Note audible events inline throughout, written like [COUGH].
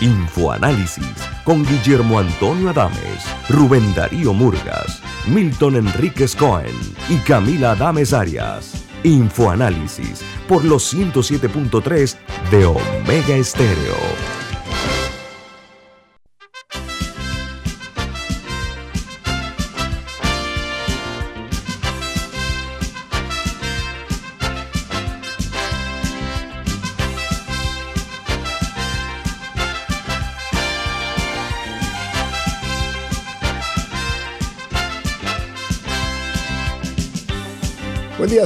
Infoanálisis con Guillermo Antonio Adames, Rubén Darío Murgas, Milton Enríquez Cohen y Camila Adames Arias. Infoanálisis por los 107.3 de Omega Estéreo.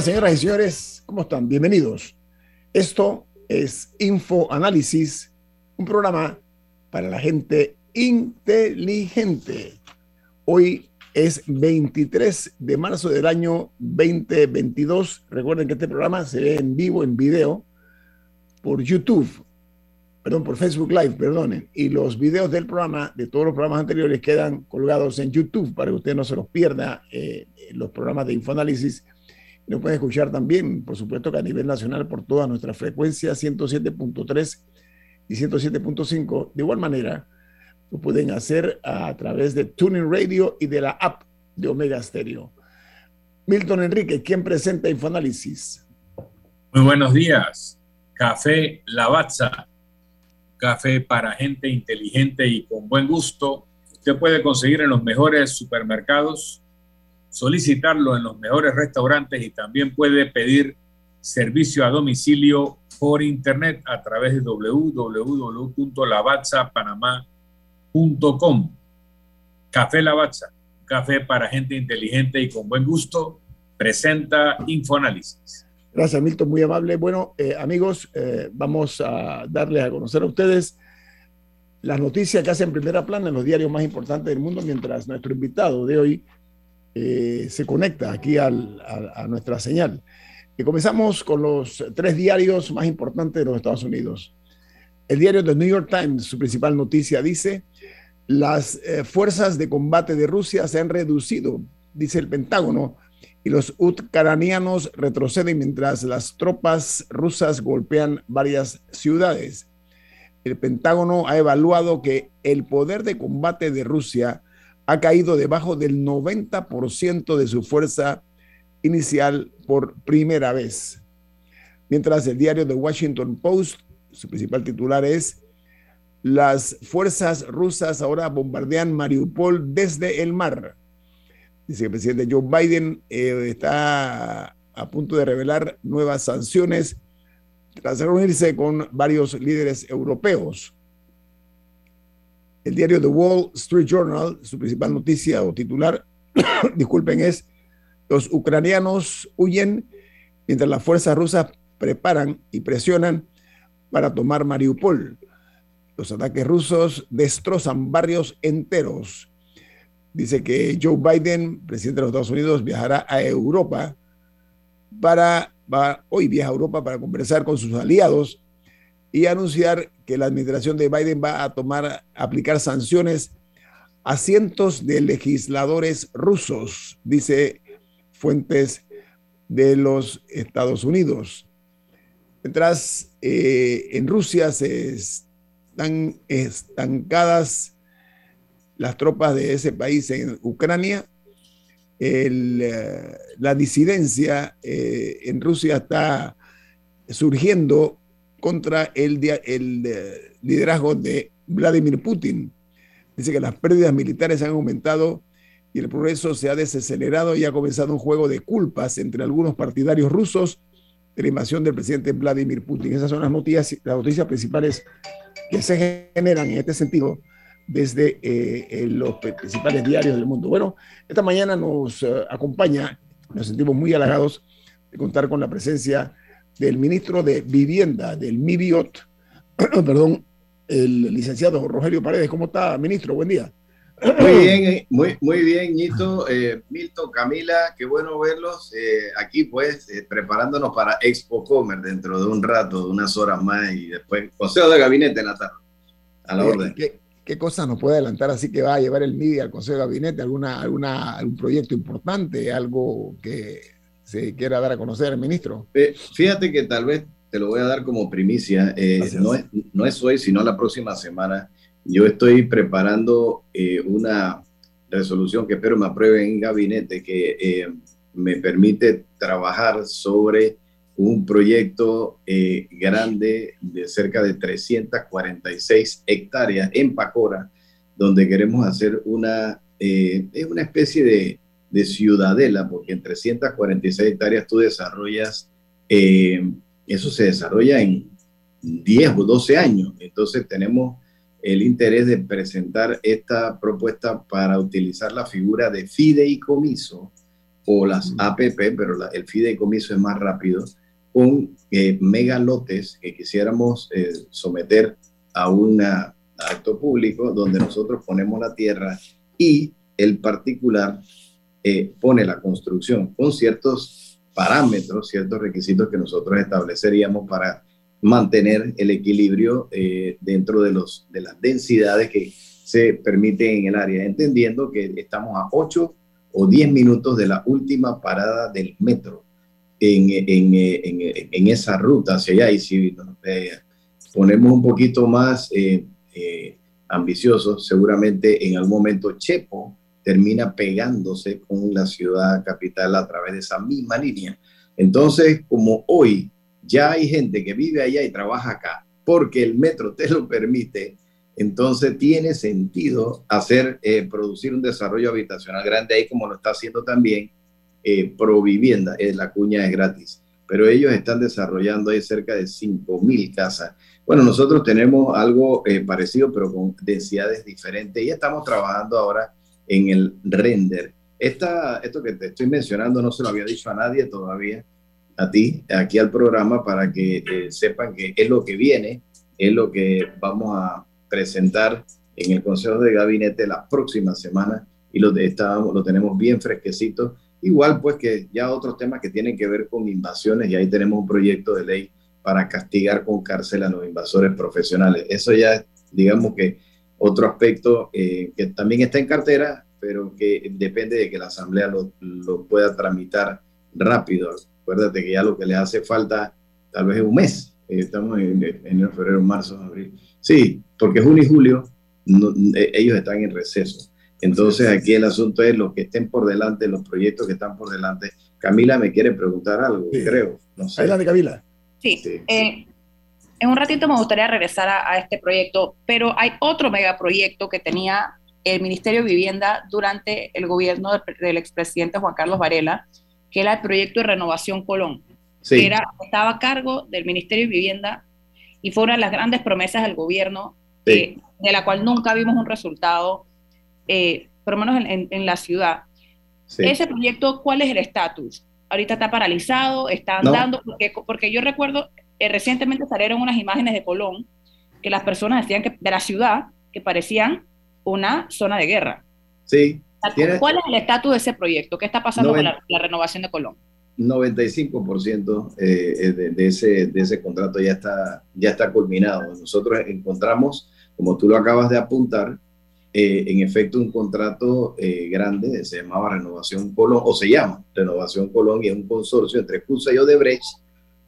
Buen día, señoras y señores. ¿Cómo están? Bienvenidos. Esto es Info Análisis, un programa para la gente inteligente. Hoy es 23 de marzo del año 2022. Recuerden que este programa se ve en vivo, en video, por YouTube, perdón, por Facebook Live, perdonen. Y los videos del programa, de todos los programas anteriores, quedan colgados en YouTube para que usted no se los pierda, eh, los programas de Infoanálisis nos pueden escuchar también, por supuesto que a nivel nacional por todas nuestras frecuencias 107.3 y 107.5. De igual manera, lo pueden hacer a través de Tuning Radio y de la app de Omega Stereo. Milton Enrique, ¿quién presenta Infoanálisis? Muy buenos días. Café Lavazza, café para gente inteligente y con buen gusto. Usted puede conseguir en los mejores supermercados solicitarlo en los mejores restaurantes y también puede pedir servicio a domicilio por internet a través de www.lavazzapanamá.com. Café Lavazza, café para gente inteligente y con buen gusto, presenta Infoanálisis. Gracias, Milton, muy amable. Bueno, eh, amigos, eh, vamos a darles a conocer a ustedes las noticias que hacen primera plana en los diarios más importantes del mundo, mientras nuestro invitado de hoy eh, se conecta aquí a, nuestra señal. Y comenzamos con los tres diarios más importantes de los Estados Unidos. El diario The New York Times, su principal noticia dice, las eh, fuerzas de combate de Rusia se han reducido, dice el Pentágono, y los ucranianos retroceden mientras las tropas rusas golpean varias ciudades. El Pentágono ha evaluado que el poder de combate de Rusia ha caído debajo del 90% de su fuerza inicial por primera vez. Mientras el diario The Washington Post, su principal titular es, las fuerzas rusas ahora bombardean Mariupol desde el mar. Dice el presidente Joe Biden eh, está a punto de revelar nuevas sanciones tras reunirse con varios líderes europeos. El diario The Wall Street Journal, su principal noticia o titular, [COUGHS] disculpen, es los ucranianos huyen mientras las fuerzas rusas preparan y presionan para tomar Mariupol. Los ataques rusos destrozan barrios enteros. Dice que Joe Biden, presidente de los Estados Unidos, viajará a Europa para, va, hoy viaja a Europa para conversar con sus aliados y anunciar que la administración de Biden va a tomar, aplicar sanciones a cientos de legisladores rusos, dice fuentes de los Estados Unidos. Mientras eh, en Rusia se están estancadas las tropas de ese país en Ucrania, eh, la disidencia eh, en Rusia está surgiendo contra el, el eh, liderazgo de Vladimir Putin. Dice que las pérdidas militares han aumentado y el progreso se ha desacelerado y ha comenzado un juego de culpas entre algunos partidarios rusos de la invasión del presidente Vladimir Putin. Esas son las noticias, las noticias principales que se generan en este sentido desde eh, los principales diarios del mundo. Bueno, esta mañana nos eh, acompaña, nos sentimos muy halagados de contar con la presencia del ministro de Vivienda del MIBIOT, [CLEARS THROAT] perdón, el licenciado Rogelio Paredes. ¿Cómo está, ministro? Buen día. Muy bien, eh, muy, muy bien, Nito, eh, Milton, Camila, qué bueno verlos eh, aquí, pues, preparándonos para Expo Comer dentro de un rato, de unas horas más y después consejo de gabinete en la tarde, a la orden. ¿Qué, ¿Qué cosa nos puede adelantar así que va a llevar el MIDI al consejo de gabinete? ¿Alguna, alguna, ¿Algún proyecto importante? ¿Algo que se quiera dar a conocer el ministro? fíjate que tal vez te lo voy a dar como primicia, no, es, no es hoy, sino la próxima semana. Yo estoy preparando eh, una resolución que espero me apruebe en gabinete que eh, me permite trabajar sobre un proyecto eh, grande de cerca de 346 hectáreas en Pacora, donde queremos hacer una, es una especie de, de, ciudadela, porque en 346 hectáreas tú desarrollas, eso se desarrolla en 10 o 12 años. Entonces tenemos el interés de presentar esta propuesta para utilizar la figura de fideicomiso o las APP, pero el fideicomiso es más rápido, con eh, megalotes que quisiéramos eh, someter a un acto público donde nosotros ponemos la tierra y el particular eh, pone la construcción con ciertos parámetros, ciertos requisitos que nosotros estableceríamos para mantener el equilibrio eh, dentro de, los, de las densidades que se permiten en el área, entendiendo que estamos a 8 o 10 minutos de la última parada del metro en, en, en, en esa ruta hacia allá. Y si eh, ponemos un poquito más eh, ambiciosos, seguramente en algún momento Chepo termina pegándose con la ciudad capital a través de esa misma línea. Entonces, como hoy ya hay gente que vive allá y trabaja acá, porque el metro te lo permite, entonces tiene sentido hacer, eh, producir un desarrollo habitacional grande ahí como lo está haciendo también eh, Provivienda, eh, la cuña es gratis, pero ellos están desarrollando ahí cerca de 5.000 casas. Bueno, nosotros tenemos algo eh, parecido, pero con densidades diferentes y estamos trabajando ahora en el render. Esta, esto que te estoy mencionando no se lo había dicho a nadie todavía, a ti, aquí al programa, para que eh, sepan que es lo que viene, es lo que vamos a presentar en el Consejo de Gabinete la próxima semana y lo, de, lo tenemos bien fresquecito. Igual pues que ya otros temas que tienen que ver con invasiones y ahí tenemos un proyecto de ley para castigar con cárcel a los invasores profesionales. Eso ya digamos que otro aspecto eh, que también está en cartera, pero que depende de que la Asamblea lo, lo pueda tramitar rápido. Acuérdate que ya lo que le hace falta tal vez es un mes. Eh, estamos en enero, febrero, marzo, abril. Sí, porque junio y julio eh, ellos están en receso. Entonces aquí el asunto es los que estén por delante, los proyectos que están por delante. Camila me quiere preguntar algo, creo. No sé. Adelante, Camila. Sí. Eh, en un ratito me gustaría regresar a, este proyecto, pero hay otro megaproyecto que tenía el Ministerio de Vivienda durante el gobierno del, del expresidente Juan Carlos Varela, que era el proyecto de Renovación Colón, que era, estaba a cargo del Ministerio de Vivienda y fue una de las grandes promesas del gobierno, eh, de la cual nunca vimos un resultado, eh, por lo menos en, la ciudad. Ese proyecto, ¿cuál es el estatus? Ahorita está paralizado, está andando, porque, porque yo recuerdo, eh, recientemente salieron unas imágenes de Colón que las personas decían que de la ciudad que parecían una zona de guerra. Sí. ¿Cuál es el estatus de ese proyecto? ¿Qué está pasando con la, renovación de Colón? 95% eh, de, de, ese, de ese contrato ya está, ya está culminado. Nosotros encontramos, como tú lo acabas de apuntar, eh, en efecto un contrato eh, grande, se llamaba Renovación Colón, o se llama Renovación Colón, y es un consorcio entre CUSA y Odebrecht,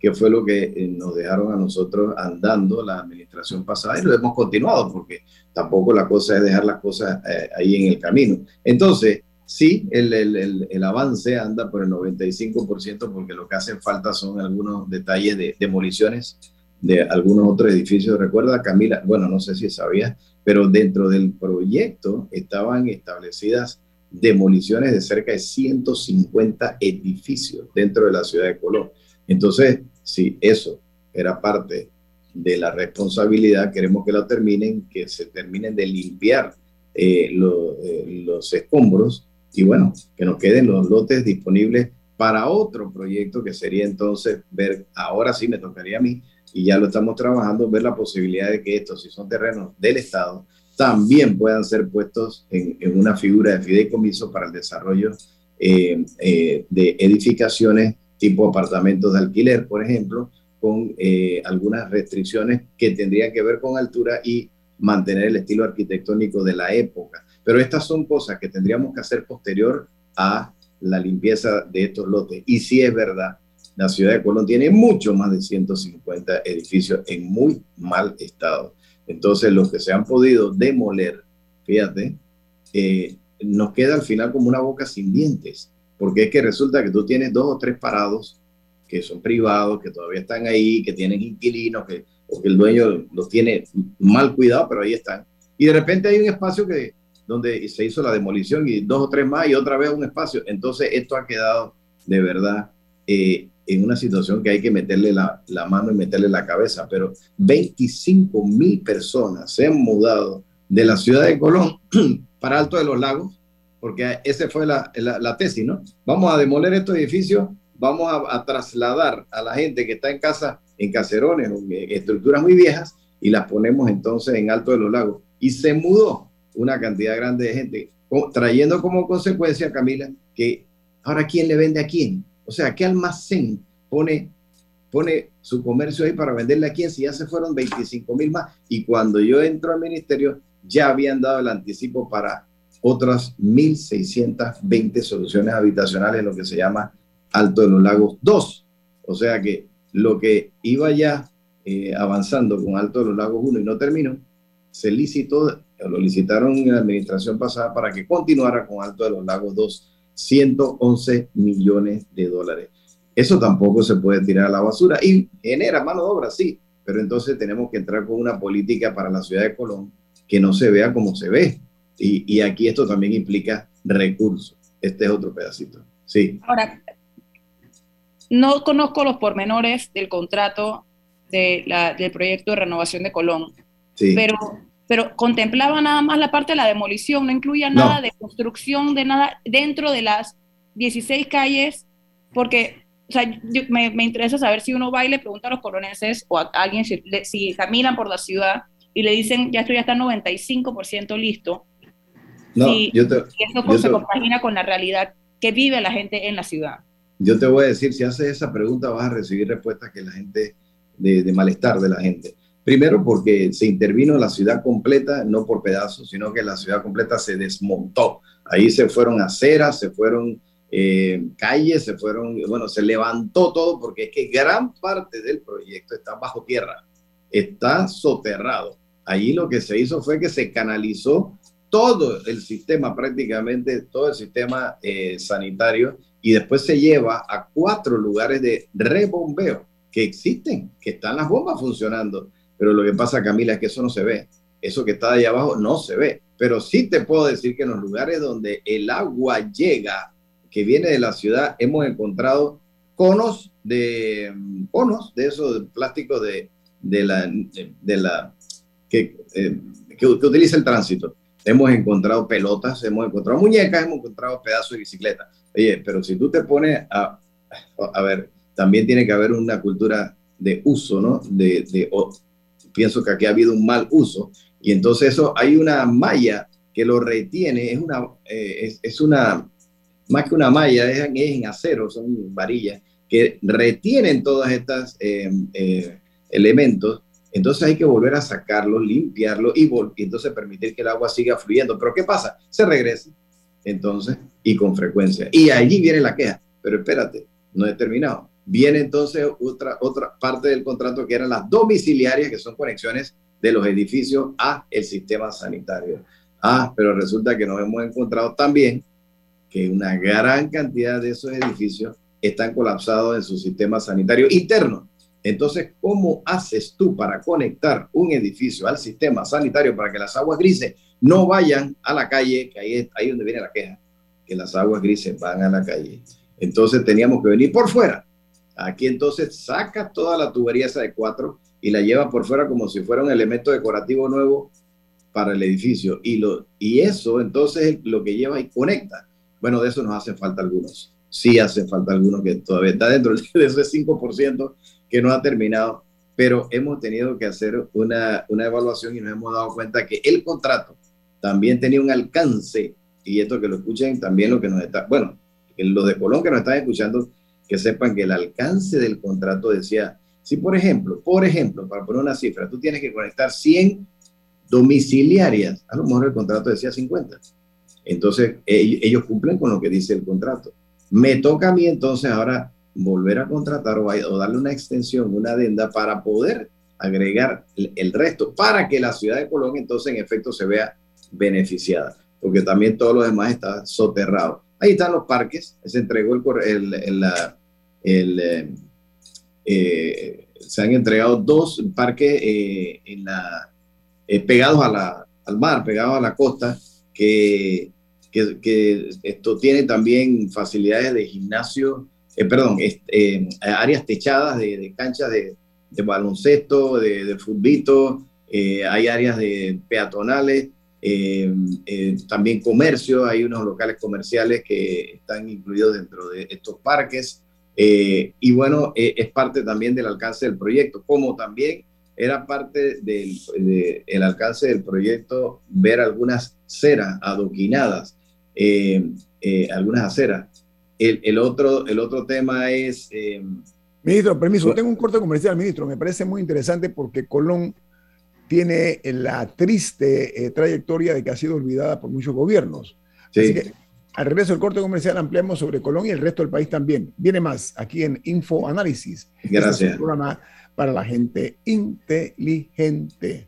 que fue lo que eh, nos dejaron a nosotros andando la administración pasada y lo hemos continuado porque tampoco la cosa es dejar las cosas eh, ahí en el camino. Entonces, sí, el, el, el, avance anda por el 95% porque lo que hacen falta son algunos detalles de demoliciones de algunos otros edificios. Recuerda, Camila, bueno, no sé si sabías, pero dentro del proyecto estaban establecidas demoliciones de cerca de 150 edificios dentro de la ciudad de Colón. Entonces, si eso era parte de la responsabilidad, queremos que lo terminen, que se terminen de limpiar eh, eh, los escombros y bueno, que nos queden los lotes disponibles para otro proyecto que sería entonces ver, ahora sí me tocaría a mí, y ya lo estamos trabajando, ver la posibilidad de que estos, si son terrenos del Estado, también puedan ser puestos en, una figura de fideicomiso para el desarrollo eh, de edificaciones tipo apartamentos de alquiler, por ejemplo, con eh, algunas restricciones que tendrían que ver con altura y mantener el estilo arquitectónico de la época. Pero estas son cosas que tendríamos que hacer posterior a la limpieza de estos lotes. Y si es verdad, la ciudad de Colón tiene mucho más de 150 edificios en muy mal estado. Entonces, los que se han podido demoler, fíjate, eh, nos queda al final como una boca sin dientes, porque es que resulta que tú tienes dos o tres parados que son privados, que todavía están ahí, que tienen inquilinos, que, o que el dueño los tiene mal cuidado, pero ahí están. Y de repente hay un espacio que, donde se hizo la demolición y dos o tres más y otra vez un espacio. Entonces esto ha quedado de verdad eh, en una situación que hay que meterle la, la, mano y meterle la cabeza. Pero 25 mil personas se han mudado de la ciudad de Colón [CLEARS THROAT] para Alto de los Lagos, porque esa fue la, la, tesis, ¿no? Vamos a demoler estos edificios, vamos a, trasladar a la gente que está en casa, en caserones, en estructuras muy viejas, y las ponemos entonces en Alto de los Lagos. Y se mudó una cantidad grande de gente, trayendo como consecuencia, Camila, que ahora quién le vende a quién. O sea, ¿qué almacén pone, pone su comercio ahí para venderle a quién si ya se fueron 25 mil más? Y cuando yo entro al ministerio, ya habían dado el anticipo para otras 1.620 soluciones habitacionales, lo que se llama Alto de los Lagos 2. O sea que lo que iba ya eh, avanzando con Alto de los Lagos 1 y no terminó, se licitó, lo licitaron en la administración pasada para que continuara con Alto de los Lagos 2 111 millones de dólares. Eso tampoco se puede tirar a la basura y genera mano de obra, sí, pero entonces tenemos que entrar con una política para la ciudad de Colón que no se vea como se ve. Y, aquí esto también implica recursos. Este es otro pedacito. Sí. Ahora, no conozco los pormenores del contrato de la, del proyecto de renovación de Colón, sí. pero pero contemplaba nada más la parte de la demolición, no incluía nada de construcción, de nada dentro de las 16 calles, porque o sea, me, me, interesa saber si uno va y le pregunta a los coloneses o a alguien si, si caminan por la ciudad y le dicen, ya esto ya está 95% listo. No, yo te, eso se compagina con la realidad que vive la gente en la ciudad. Yo te voy a decir, si haces esa pregunta vas a recibir respuestas que la gente, de, de malestar de la gente. Primero porque se intervino la ciudad completa, no por pedazos, sino que la ciudad completa se desmontó. Ahí se fueron aceras, se fueron eh, calles, se fueron, bueno, se levantó todo porque es que gran parte del proyecto está bajo tierra, está soterrado. Allí lo que se hizo fue que se canalizó todo el sistema, prácticamente todo el sistema eh, sanitario, y después se lleva a cuatro lugares de rebombeo que existen, que están las bombas funcionando pero lo que pasa, Camila, es que eso no se ve. Eso que está ahí abajo no se ve. Pero sí te puedo decir que en los lugares donde el agua llega, que viene de la ciudad, hemos encontrado conos de conos de esos plásticos de, de la, de, la que, eh, que, utiliza el tránsito. Hemos encontrado pelotas, hemos encontrado muñecas, hemos encontrado pedazos de bicicleta. Oye, pero si tú te pones a, a ver, también tiene que haber una cultura de uso, ¿no? De, de, pienso que aquí ha habido un mal uso y entonces eso hay una malla que lo retiene, es una, eh, es, una, más que una malla, es, en acero, son varillas, que retienen todos estos eh, eh, elementos, entonces hay que volver a sacarlo, limpiarlo y, y entonces permitir que el agua siga fluyendo. Pero ¿qué pasa? Se regresa, entonces, y con frecuencia. Y allí viene la queja, pero espérate, no he terminado. Viene entonces otra, otra parte del contrato que eran las domiciliarias, que son conexiones de los edificios a el sistema sanitario. Ah, pero resulta que nos hemos encontrado también que una gran cantidad de esos edificios están colapsados en su sistema sanitario interno. Entonces, ¿cómo haces tú para conectar un edificio al sistema sanitario para que las aguas grises no vayan a la calle, que ahí es ahí donde viene la queja, que las aguas grises van a la calle? Entonces teníamos que venir por fuera Aquí entonces saca toda la tubería esa de cuatro y la lleva por fuera como si fuera un elemento decorativo nuevo para el edificio. Y, lo, y eso entonces es lo que lleva y conecta. Bueno, de eso nos hacen falta algunos. Sí hace falta algunos que todavía está dentro [LAUGHS] de ese 5% que no ha terminado. pero hemos tenido que hacer una, una evaluación y nos hemos dado cuenta que el contrato también tenía un alcance, y esto que lo escuchen también lo que nos está, bueno, los de Colón que nos están escuchando, que sepan que el alcance del contrato decía, si por ejemplo, por ejemplo, para poner una cifra, tú tienes que conectar 100 domiciliarias, a lo mejor el contrato decía 50. Entonces, ellos cumplen con lo que dice el contrato. Me toca a mí entonces ahora volver a contratar o, darle una extensión, una adenda para poder agregar el, resto, para que la ciudad de Colón entonces en efecto se vea beneficiada, porque también todo lo demás está soterrado. Ahí están los parques, se entregó el, eh, eh, se han entregado dos parques eh, en la, pegados a la, al mar, pegados a la costa, que, que esto tiene también facilidades de gimnasio eh, perdón, eh, áreas techadas de, canchas de, baloncesto, de, de futbito, eh, hay áreas de peatonales, también comercio, hay unos locales comerciales que están incluidos dentro de estos parques. y bueno, es parte también del alcance del proyecto, como también era parte del el alcance del proyecto ver algunas ceras adoquinadas, algunas aceras el, otro, el otro tema es... Eh, ministro, permiso, tengo un corte comercial, ministro. Me parece muy interesante porque Colón tiene la triste eh, trayectoria de que ha sido olvidada por muchos gobiernos. Así que al regreso del corte comercial ampliamos sobre Colón y el resto del país también. Viene más aquí en Info Análisis. Este Gracias. es un programa para la gente inteligente.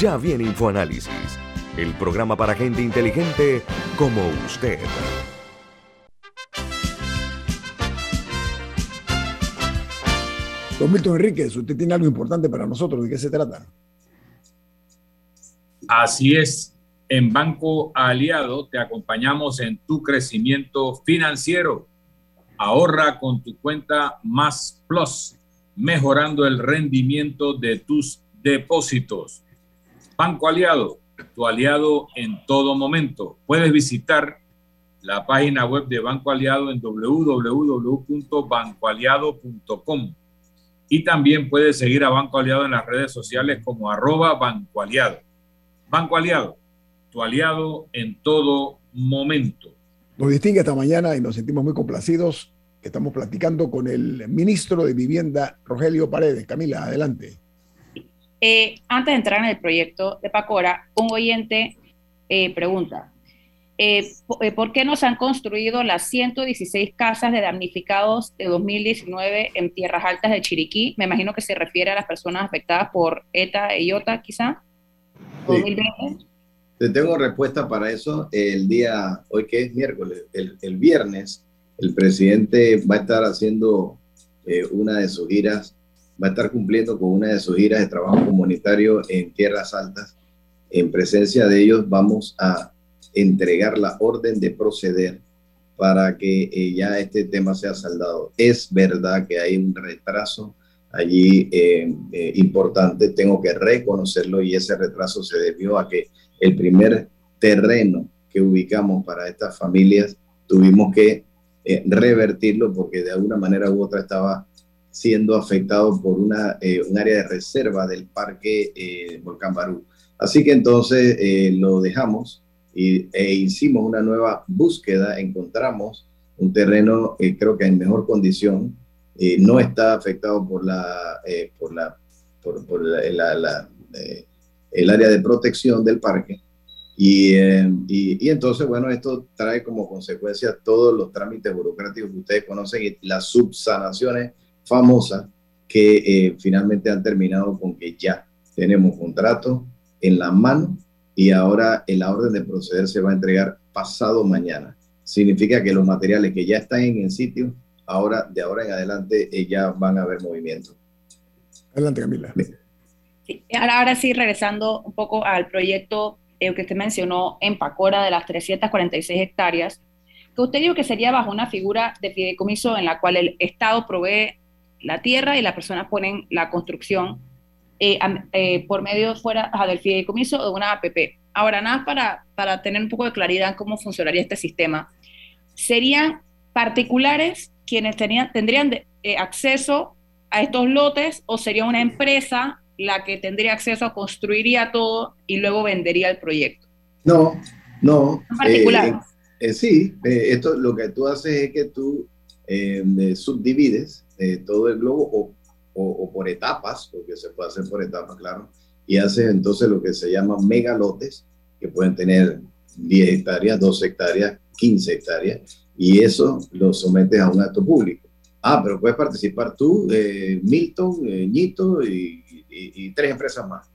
Ya viene InfoAnálisis, el programa para gente inteligente como usted. Don Milton Enríquez, usted tiene algo importante para nosotros. ¿De qué se trata? Así es. En Banco Aliado te acompañamos en tu crecimiento financiero. Ahorra con tu cuenta Más Plus, mejorando el rendimiento de tus depósitos. Banco Aliado, tu aliado en todo momento. Puedes visitar la página web de Banco Aliado en www.bancoaliado.com y también puedes seguir a Banco Aliado en las redes sociales como arroba Banco Aliado. Banco Aliado, tu aliado en todo momento. Nos distingue esta mañana y nos sentimos muy complacidos. Estamos platicando con el ministro de Vivienda, Rogelio Paredes. Camila, adelante. Eh, antes de entrar en el proyecto de Pacora, un oyente eh, pregunta, eh, ¿por qué no se han construido las 116 casas de damnificados de 2019 en tierras altas de Chiriquí? Me imagino que se refiere a las personas afectadas por ETA e IOTA, quizá. Te tengo respuesta para eso el día, hoy que es miércoles, el, el viernes, el presidente va a estar haciendo una de sus giras va a estar cumpliendo con una de sus giras de trabajo comunitario en Tierras Altas. En presencia de ellos vamos a entregar la orden de proceder para que eh, ya este tema sea saldado. Es verdad que hay un retraso allí eh, eh, importante, tengo que reconocerlo y ese retraso se debió a que el primer terreno que ubicamos para estas familias tuvimos que revertirlo porque de alguna manera u otra estaba siendo afectado por una, eh, un área de reserva del parque eh, Volcán Barú. Así que entonces eh, lo dejamos y, e hicimos una nueva búsqueda, encontramos un terreno creo que en mejor condición eh, no está afectado por la, eh, por la, por, por la, el área de protección del parque. Y, y, y, entonces, bueno, esto trae como consecuencia todos los trámites burocráticos que ustedes conocen y las subsanaciones famosas que finalmente han terminado con que ya tenemos contrato en la mano y ahora la orden de proceder se va a entregar pasado mañana. Significa que los materiales que ya están en el sitio, ahora de ahora en adelante eh, ya van a haber movimiento. Adelante, Camila. Sí, ahora, sí, regresando un poco al proyecto eh, que usted mencionó en Pacora de las 346 hectáreas, que usted dijo que sería bajo una figura de fideicomiso en la cual el Estado provee la tierra y las personas ponen la construcción eh, eh, por medio fuera del fideicomiso de una APP. Ahora, nada para, para tener un poco de claridad en cómo funcionaría este sistema. ¿Serían particulares quienes tenían, tendrían eh, acceso a estos lotes o sería una empresa la que tendría acceso a construiría todo y luego vendería el proyecto? No, no. particular. sí, esto lo que tú haces es que tú subdivides todo el globo o o, por etapas, porque se puede hacer por etapas, claro, y haces entonces lo que se llama megalotes, que pueden tener 10 hectáreas, 12 hectáreas, 15 hectáreas, y eso lo sometes a un acto público. Ah, pero puedes participar tú, eh, Milton, eh, Ñito y, tres empresas más.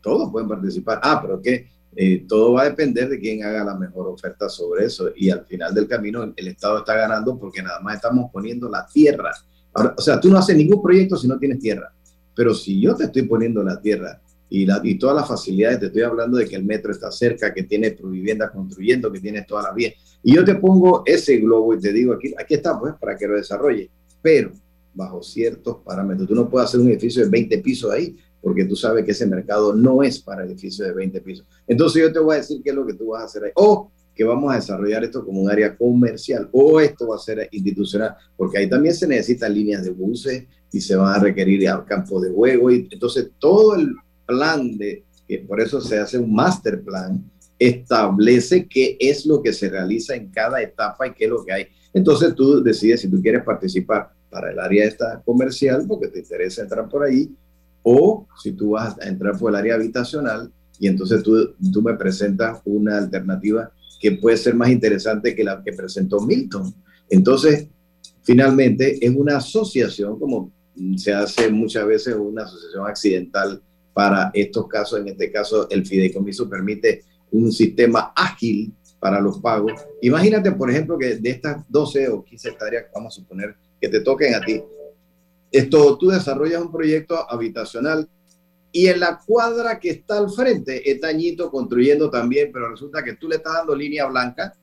Todos pueden participar. Ah, pero que eh, todo va a depender de quién haga la mejor oferta sobre eso. Y al final del camino el Estado está ganando porque nada más estamos poniendo la tierra o sea, tú no haces ningún proyecto si no tienes tierra. Pero si yo te estoy poniendo la tierra y, la, y todas las facilidades, te estoy hablando de que el metro está cerca, que tienes vivienda construyendo, que tienes todas las vías, y yo te pongo ese globo y te digo, aquí, aquí está, pues, para que lo desarrolle, pero bajo ciertos parámetros. Tú no puedes hacer un edificio de 20 pisos ahí, porque tú sabes que ese mercado no es para edificios de 20 pisos. Entonces yo te voy a decir qué es lo que tú vas a hacer ahí. O que vamos a desarrollar esto como un área comercial o esto va a ser institucional, porque ahí también se necesitan líneas de buses y se van a requerir campos de juego y entonces todo el plan de que por eso se hace un master plan establece qué es lo que se realiza en cada etapa y qué es lo que hay. Entonces tú decides si tú quieres participar para el área esta comercial porque te interesa entrar por ahí o si tú vas a entrar por el área habitacional y entonces tú, tú me presentas una alternativa que puede ser más interesante que la que presentó Milton. Entonces, finalmente, es una asociación, como se hace muchas veces una asociación accidental para estos casos. En este caso, el fideicomiso permite un sistema ágil para los pagos. Imagínate, por ejemplo, que de estas 12 o 15 hectáreas, vamos a suponer que te toquen a ti, esto, tú desarrollas un proyecto habitacional y en la cuadra que está al frente está Añito construyendo también, pero resulta que tú le estás dando línea blanca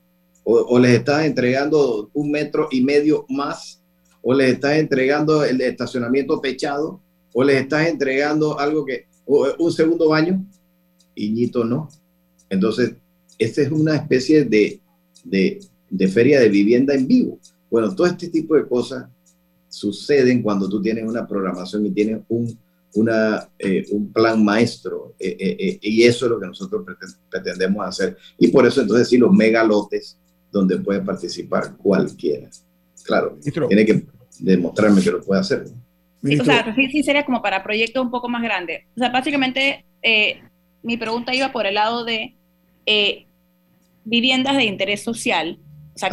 o, les estás entregando un metro y medio más o les estás entregando el estacionamiento techado o les estás entregando algo que, un segundo baño y Ñito no. Entonces, esta es una especie de, de, de feria de vivienda en vivo. Bueno, todo este tipo de cosas suceden cuando tú tienes una programación y tienes un una, eh, un plan maestro eh, eh, y eso es lo que nosotros pretendemos hacer. Y por eso entonces sí los megalotes donde puede participar cualquiera. Claro, tiene que demostrarme que lo puede hacer. o sea, sí, sería como para proyectos un poco más grandes. O sea, básicamente mi pregunta iba por el lado de viviendas de interés social. O sea,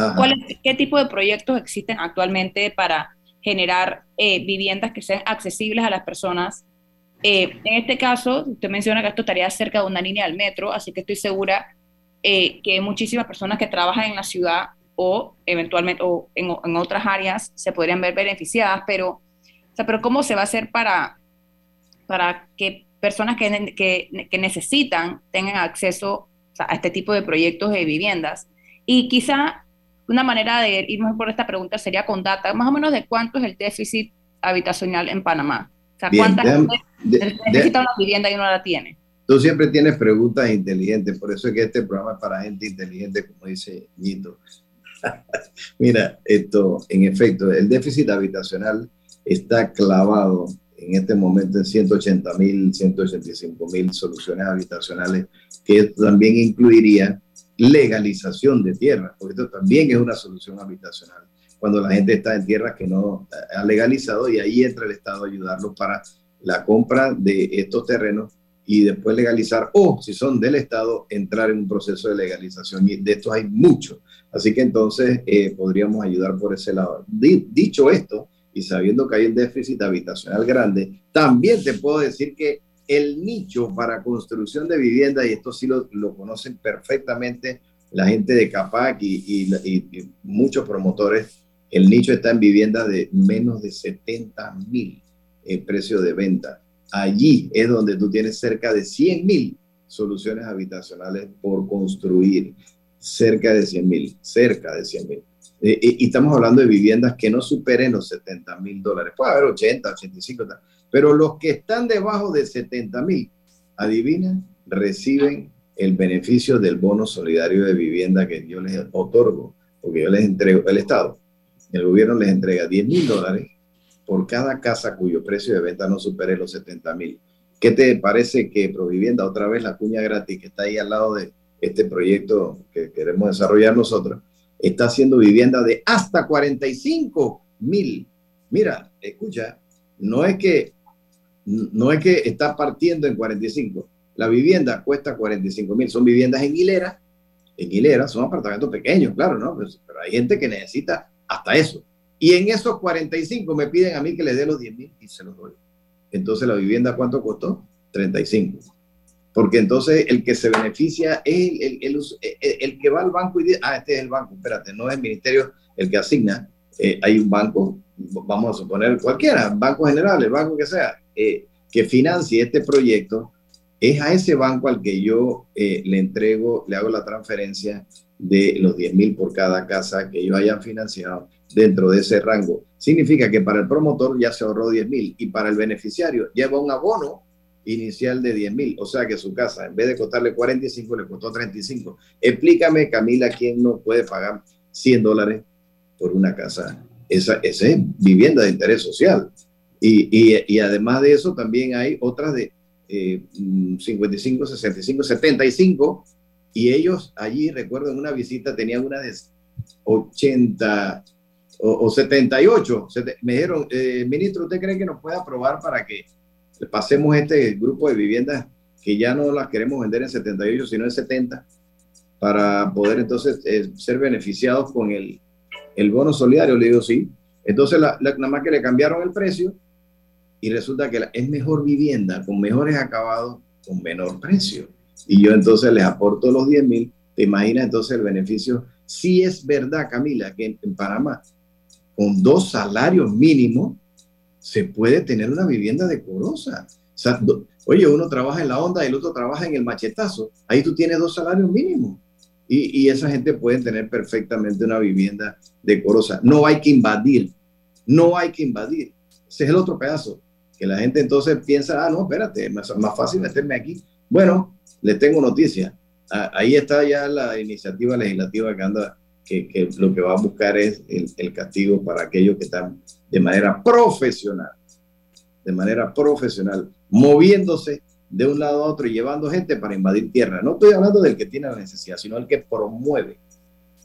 ¿qué tipo de proyectos existen actualmente para generar viviendas que sean accesibles a las personas eh, en este caso, usted menciona que esto estaría cerca de una línea del metro, así que estoy segura eh, que muchísimas personas que trabajan en la ciudad o eventualmente o en, otras áreas se podrían ver beneficiadas, pero, pero ¿cómo se va a hacer para, para que personas que, que, necesitan tengan acceso a este tipo de proyectos de viviendas? Y quizá una manera de ir mejor por esta pregunta sería con data, más o menos de cuánto es el déficit habitacional en Panamá. O sea, ¿cuántas necesita una vivienda y uno la tiene? Tú siempre tienes preguntas inteligentes, por eso es que este programa es para gente inteligente, como dice Nito. [LAUGHS] Mira, esto, en efecto, el déficit habitacional está clavado en este momento en 180 mil, 185 mil soluciones habitacionales, que también incluiría legalización de tierras, porque esto también es una solución habitacional. Cuando la gente está en tierras que no ha legalizado y ahí entra el Estado a ayudarlos para la compra de estos terrenos y después legalizar o si son del Estado entrar en un proceso de legalización. Y de estos hay muchos así que entonces eh, podríamos ayudar por ese lado. Dicho esto y sabiendo que hay un déficit habitacional grande también te puedo decir que el nicho para construcción de vivienda y esto sí lo, lo conocen perfectamente la gente de CAPAC y, y, muchos promotores el nicho está en viviendas de menos de 70 mil en precio de venta allí es donde tú tienes cerca de 100 mil soluciones habitacionales por construir. Cerca de 100 mil, cerca de 100 mil. Eh, y, estamos hablando de viviendas que no superen los 70 mil dólares. Puede haber 80, 85, pero los que están debajo de 70 mil, adivinen, reciben el beneficio del bono solidario de vivienda que yo les otorgo, porque yo les entrego, el Estado, el gobierno les entrega 10 mil dólares por cada casa cuyo precio de venta no supere los 70 mil. ¿Qué te parece que Provivienda, otra vez la cuña gratis que está ahí al lado de este proyecto que queremos desarrollar nosotros, está haciendo vivienda de hasta 45 mil? Mira, escucha, no es que no es que está partiendo en 45. La vivienda cuesta 45 mil. Son viviendas en hilera. En hilera son apartamentos pequeños, claro, ¿no? Pero hay gente que necesita hasta eso. Y en esos 45 me piden a mí que les dé los 10 mil y se los doy. Entonces, ¿la vivienda cuánto costó? 35. Porque entonces el que se beneficia es el, el, el, que va al banco y dice, ah, este es el banco, espérate, no es el ministerio el que asigna. Eh, hay un banco, vamos a suponer cualquiera, banco general, el banco que sea, eh, que financie este proyecto, es a ese banco al que yo eh, le entrego, le hago la transferencia de los 10 mil por cada casa que ellos hayan financiado dentro de ese rango. Significa que para el promotor ya se ahorró 10 mil y para el beneficiario lleva un abono inicial de 10 mil. O sea que su casa, en vez de costarle 45, le costó 35. Explícame, Camila, quién no puede pagar 100 dólares por una casa. Esa, es vivienda de interés social. Y, y, y, además de eso, también hay otras de 55, 65, 75. Y ellos allí, recuerdo en una visita, tenían una de 80, o, 78. Me dijeron, eh, ministro, ¿usted cree que nos puede aprobar para que pasemos este grupo de viviendas que ya no las queremos vender en 78, sino en 70, para poder entonces eh, ser beneficiados con el, el bono solidario? Le digo, sí. Entonces, la, nada más que le cambiaron el precio y resulta que es mejor vivienda, con mejores acabados, con menor precio. Y yo entonces les aporto los 10 mil. ¿Te imaginas entonces el beneficio? Sí es verdad, Camila, que en Panamá con dos salarios mínimos se puede tener una vivienda decorosa. oye, uno trabaja en la onda y el otro trabaja en el machetazo. Ahí tú tienes dos salarios mínimos. Y, y esa gente puede tener perfectamente una vivienda decorosa. No hay que invadir. No hay que invadir. Ese es el otro pedazo. Que la gente entonces piensa, ah, no, espérate, más, más fácil meterme aquí. Bueno, les tengo noticia. Ah, ahí está ya la iniciativa legislativa que anda que, lo que va a buscar es el, castigo para aquellos que están de manera profesional, de manera profesional, moviéndose de un lado a otro y llevando gente para invadir tierra. No estoy hablando del que tiene la necesidad, sino el que promueve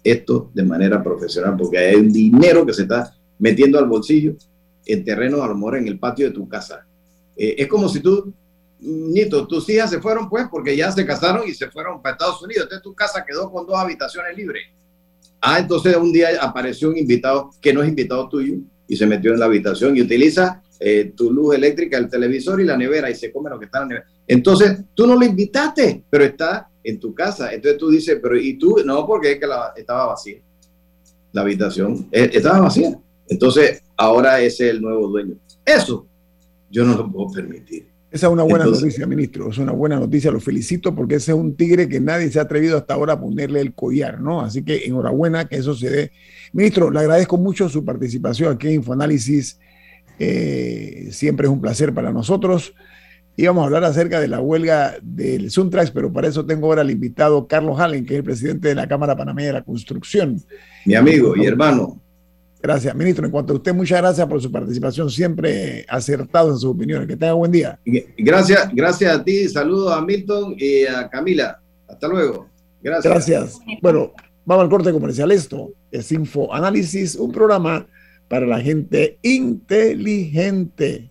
esto de manera profesional, porque hay dinero que se está metiendo al bolsillo en terreno, a lo en el patio de tu casa. Eh, es como si tú, Nito, tus hijas se fueron pues porque ya se casaron y se fueron para Estados Unidos. Entonces tu casa quedó con dos habitaciones libres Ah, entonces un día apareció un invitado que no es invitado tuyo y se metió en la habitación y utiliza eh, tu luz eléctrica, el televisor y la nevera y se come lo que está en la nevera. Entonces tú no lo invitaste, pero está en tu casa. Entonces tú dices, pero ¿y tú? No, porque es que estaba vacía. La habitación eh, estaba vacía. Entonces ahora es el nuevo dueño. Eso yo no lo puedo permitir. Esa es una buena noticia, ministro. Es una buena noticia. Lo felicito porque ese es un tigre que nadie se ha atrevido hasta ahora a ponerle el collar, ¿no? Así que enhorabuena que eso se dé. Ministro, le agradezco mucho su participación aquí en Infoanálisis. Eh, siempre es un placer para nosotros. Íbamos a hablar acerca de la huelga del Suntrax, pero para eso tengo ahora al invitado Carlos Hallen, que es el presidente de la Cámara Panameña de la Construcción. Mi amigo y hermano. Gracias, ministro. En cuanto a usted, muchas gracias por su participación, siempre acertado en sus opiniones. Que tenga buen día. Gracias, gracias a ti. Saludos a Milton y a Camila. Hasta luego. Gracias. Gracias. Bueno, vamos al corte comercial. Esto es Info Análisis, un programa para la gente inteligente.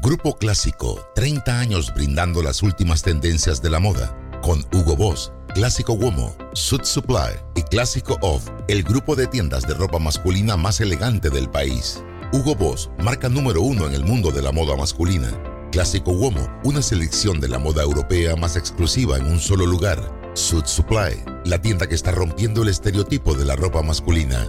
Grupo Clásico, 30 años brindando las últimas tendencias de la moda, con Hugo Boss Clásico Womo, Suit Supply y Clásico Off, el grupo de tiendas de ropa masculina más elegante del país. Hugo Boss, marca número uno en el mundo de la moda masculina. Clásico Womo, una selección de la moda europea más exclusiva en un solo lugar. Suit Supply, la tienda que está rompiendo el estereotipo de la ropa masculina.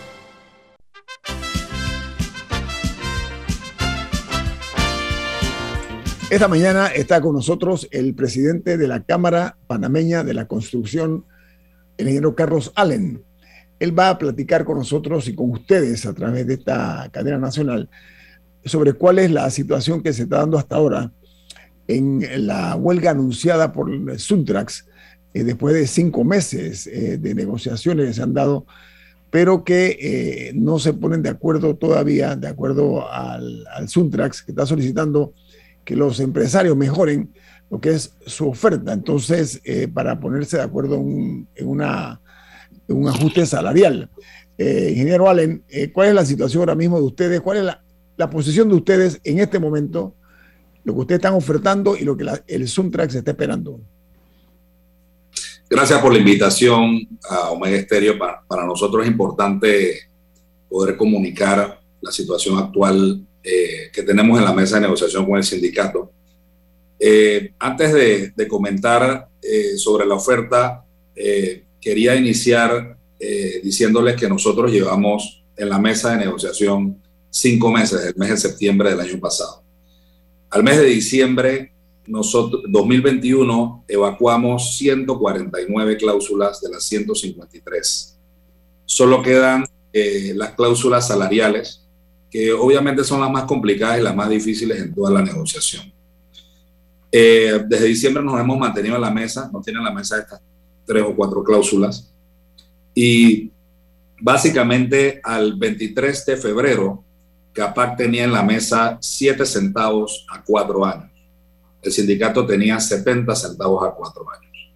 Esta mañana está con nosotros el presidente de la Cámara Panameña de la Construcción, el ingeniero Carlos Allen. Él va a platicar con nosotros y con ustedes a través de esta cadena nacional sobre cuál es la situación que se está dando hasta ahora en la huelga anunciada por Suntrax eh, después de cinco meses eh, de negociaciones que se han dado, pero que eh, no se ponen de acuerdo todavía, de acuerdo al, Suntrax, que está solicitando los empresarios mejoren lo que es su oferta. Entonces, para ponerse de acuerdo en un ajuste salarial. Eh, ingeniero Allen, eh, ¿cuál es la situación ahora mismo de ustedes? ¿Cuál es la, posición de ustedes en este momento? Lo que ustedes están ofertando y lo que el Suntrax está esperando. Gracias por la invitación a Omega Estéreo. Para, nosotros es importante poder comunicar la situación actual eh, que tenemos en la mesa de negociación con el sindicato. antes de, comentar sobre la oferta, quería iniciar eh, diciéndoles que nosotros llevamos en la mesa de negociación cinco meses, el mes de septiembre del año pasado. Al mes de diciembre, nosotros, 2021, evacuamos 149 cláusulas de las 153. Solo quedan eh, las cláusulas salariales, que obviamente son las más complicadas y las más difíciles en toda la negociación. Eh, desde diciembre nos hemos mantenido en la mesa, no tienen la mesa estas tres o cuatro cláusulas. Y básicamente al 23 de febrero, CAPAC tenía en la mesa 7 centavos a 4 años. El sindicato tenía 70 centavos a 4 años.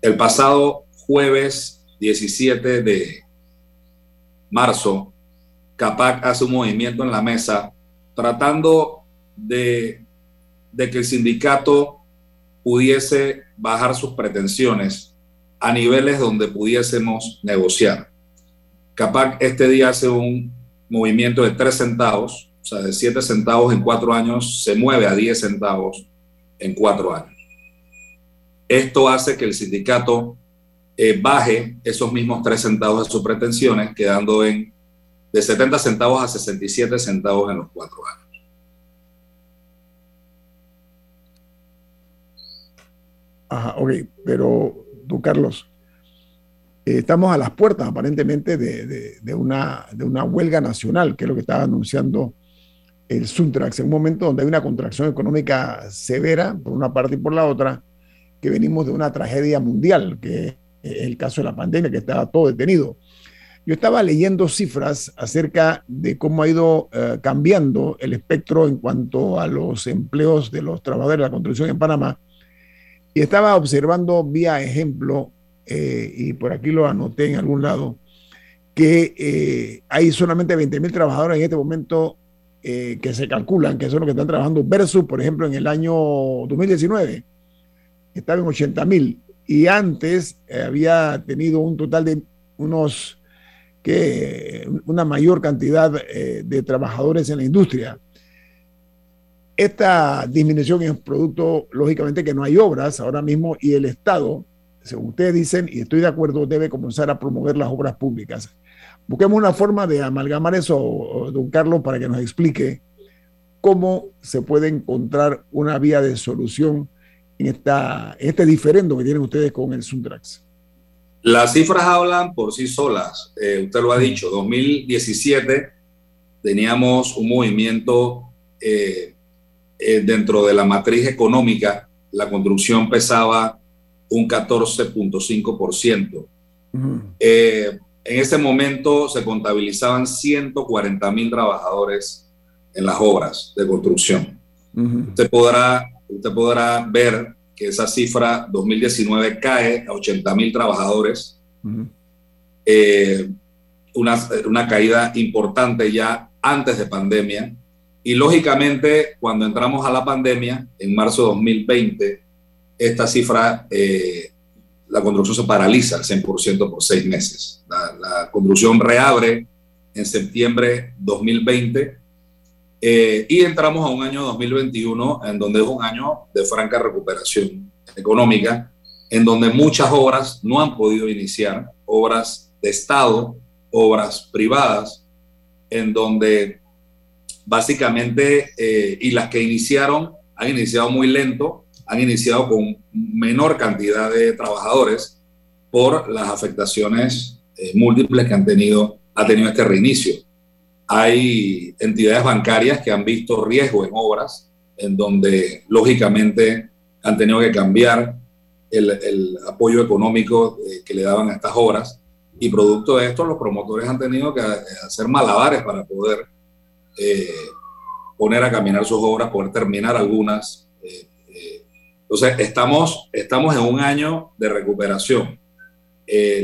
El pasado jueves 17 de marzo, CAPAC hace un movimiento en la mesa tratando de, de que el sindicato pudiese bajar sus pretensiones a niveles donde pudiésemos negociar. CAPAC este día hace un movimiento de 3 centavos, o sea, de 7 centavos en 4 años, se mueve a 10 centavos en 4 años. Esto hace que el sindicato eh, baje esos mismos 3 centavos de sus pretensiones, quedando en de 70 centavos a 67 centavos en los 4 años. Ajá, ok, pero Carlos, eh, estamos a las puertas aparentemente de, una, de una huelga nacional, que es lo que estaba anunciando el Suntrax, en un momento donde hay una contracción económica severa, por una parte y por la otra, que venimos de una tragedia mundial, que es el caso de la pandemia, que estaba todo detenido. Yo estaba leyendo cifras acerca de cómo ha ido eh, cambiando el espectro en cuanto a los empleos de los trabajadores de la construcción en Panamá. Y estaba observando vía ejemplo, eh, y por aquí lo anoté en algún lado, que eh, hay solamente 20 mil trabajadores en este momento que se calculan que son los que están trabajando versus, por ejemplo, en el año 2019, estaba en 80 mil. Y antes había tenido un total de unos que una mayor cantidad eh, de trabajadores en la industria. Esta disminución es producto, lógicamente, que no hay obras ahora mismo y el Estado, según ustedes dicen, y estoy de acuerdo, debe comenzar a promover las obras públicas. Busquemos una forma de amalgamar eso, don Carlos, para que nos explique cómo se puede encontrar una vía de solución en, esta, este diferendo que tienen ustedes con el Sundrax. Las cifras hablan por sí solas. Eh, usted lo ha dicho, 2017 teníamos un movimiento eh, eh, dentro de la matriz económica, la construcción pesaba un 14.5%. en ese momento se contabilizaban 140 mil trabajadores en las obras de construcción. usted, podrá, usted podrá ver esa cifra 2019 cae a 80 mil trabajadores, eh, una, una caída importante ya antes de pandemia. Y lógicamente, cuando entramos a la pandemia, en marzo de 2020, esta cifra, eh, la construcción se paraliza al 100% por seis meses. La, la, construcción reabre en septiembre 2020 eh, y entramos a un año 2021 en donde es un año de franca recuperación económica, en donde muchas obras no han podido iniciar, obras de Estado, obras privadas, en donde básicamente, eh, y las que iniciaron, han iniciado muy lento, han iniciado con menor cantidad de trabajadores por las afectaciones eh, múltiples que han tenido, ha tenido este reinicio hay entidades bancarias que han visto riesgo en obras en donde lógicamente han tenido que cambiar el, apoyo económico eh, que le daban a estas obras y producto de esto los promotores han tenido que eh, hacer malabares para poder eh, poner a caminar sus obras, poder terminar algunas. entonces estamos, estamos en un año de recuperación.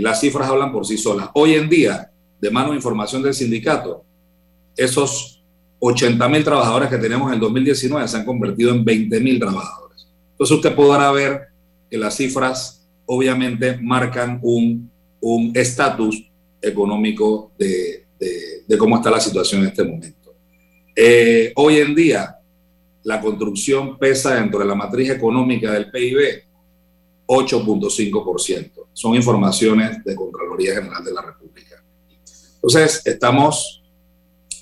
las cifras hablan por sí solas. Hoy en día, de mano de información del sindicato, esos 80 mil trabajadores que tenemos en el 2019 se han convertido en 20 mil trabajadores. Entonces usted podrá ver que las cifras obviamente marcan un estatus económico de, cómo está la situación en este momento. Eh, hoy en día, la construcción pesa dentro de la matriz económica del PIB 8.5%. Son informaciones de Contraloría General de la República. Entonces, estamos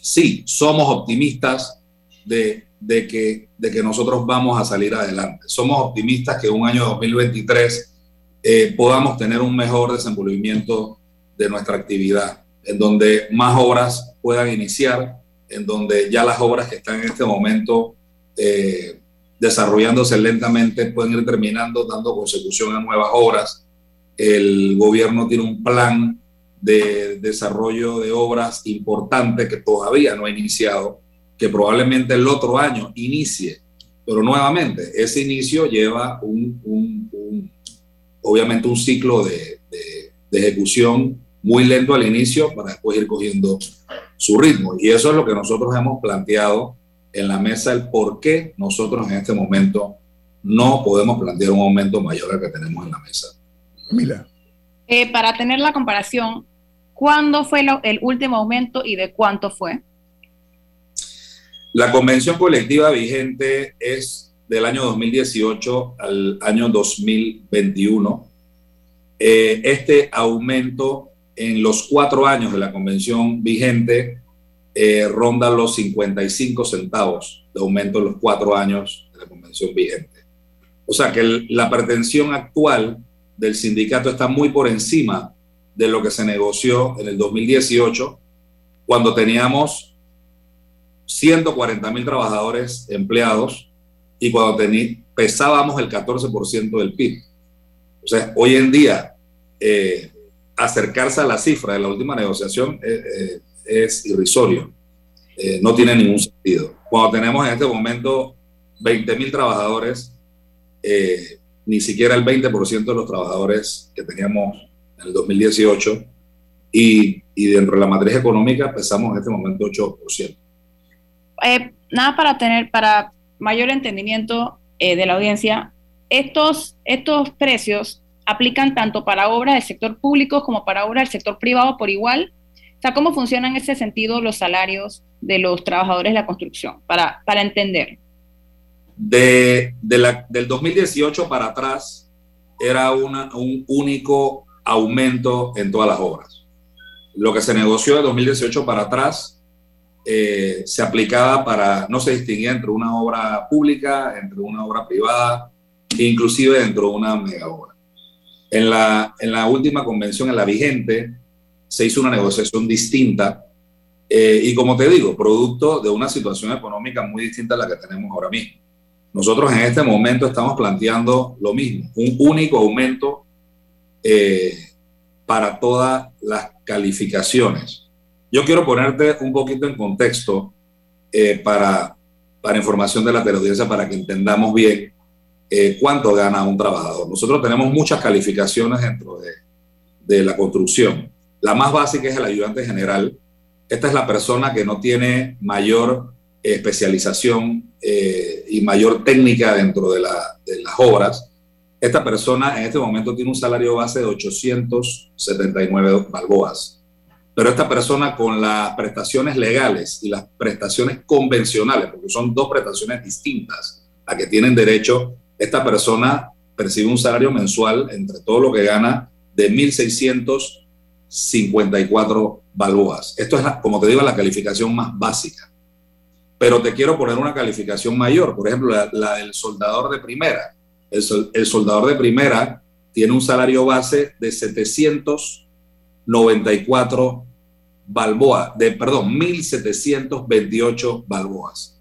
sí, somos optimistas de, que, nosotros vamos a salir adelante. Somos optimistas que un año 2023 eh, podamos tener un mejor desenvolvimiento de nuestra actividad, en donde más obras puedan iniciar, en donde ya las obras que están en este momento eh, desarrollándose lentamente pueden ir terminando, dando consecución a nuevas obras. El gobierno tiene un plan de desarrollo de obras importantes que todavía no ha iniciado, que probablemente el otro año inicie. Pero nuevamente, ese inicio lleva un, obviamente un ciclo de, de, ejecución muy lento al inicio para después ir cogiendo su ritmo. Y eso es lo que nosotros hemos planteado en la mesa, el por qué nosotros en este momento no podemos plantear un aumento mayor al que tenemos en la mesa. Mira, eh, para tener la comparación, ¿cuándo fue el último aumento y de cuánto fue? La convención colectiva vigente es del año 2018 al año 2021. Eh, este aumento en los cuatro años de la convención vigente eh, ronda los 55 centavos de aumento en los cuatro años de la convención vigente. O sea que la pretensión actual del sindicato está muy por encima de lo que se negoció en el 2018, cuando teníamos 140 mil trabajadores empleados y cuando pesábamos el 14% del PIB. O sea, hoy en día, eh, acercarse a la cifra de la última negociación eh, eh, es irrisorio. No tiene ningún sentido. Cuando tenemos en este momento 20 mil trabajadores, ni siquiera el 20% de los trabajadores que teníamos en el 2018 y, y dentro de la matriz económica pesamos en este momento 8%. nada para tener, para mayor entendimiento de la audiencia, estos, estos precios aplican tanto para obras del sector público como para obras del sector privado por igual. O sea, ¿cómo funcionan en ese sentido los salarios de los trabajadores de la construcción? Para, para entender. De, la, del 2018 para atrás era una, un único aumento en todas las obras. Lo que se negoció de 2018 para atrás eh, se aplicaba para, no se distinguía entre una obra pública, entre una obra privada, inclusive dentro de una mega obra. En la, en la última convención, en la vigente, se hizo una negociación distinta eh, y como te digo, producto de una situación económica muy distinta a la que tenemos ahora mismo. Nosotros en este momento estamos planteando lo mismo, un único aumento eh, para todas las calificaciones. Yo quiero ponerte un poquito en contexto eh, para, para información de la teleaudiencia para que entendamos bien eh, cuánto gana un trabajador. Nosotros tenemos muchas calificaciones dentro de, de, la construcción. La más básica es el ayudante general. Esta es la persona que no tiene mayor especialización eh, y mayor técnica dentro de, de las obras. Esta persona en este momento tiene un salario base de 879 balboas. Pero esta persona con las prestaciones legales y las prestaciones convencionales, porque son dos prestaciones distintas a que tienen derecho esta persona percibe un salario mensual entre todo lo que gana de 1.654 balboas. Esto es, como te digo, la calificación más básica. Pero te quiero poner una calificación mayor, por ejemplo, la, del soldador de primera. El, el, soldador de primera tiene un salario base de 794 balboas, de, perdón, 1.728 balboas.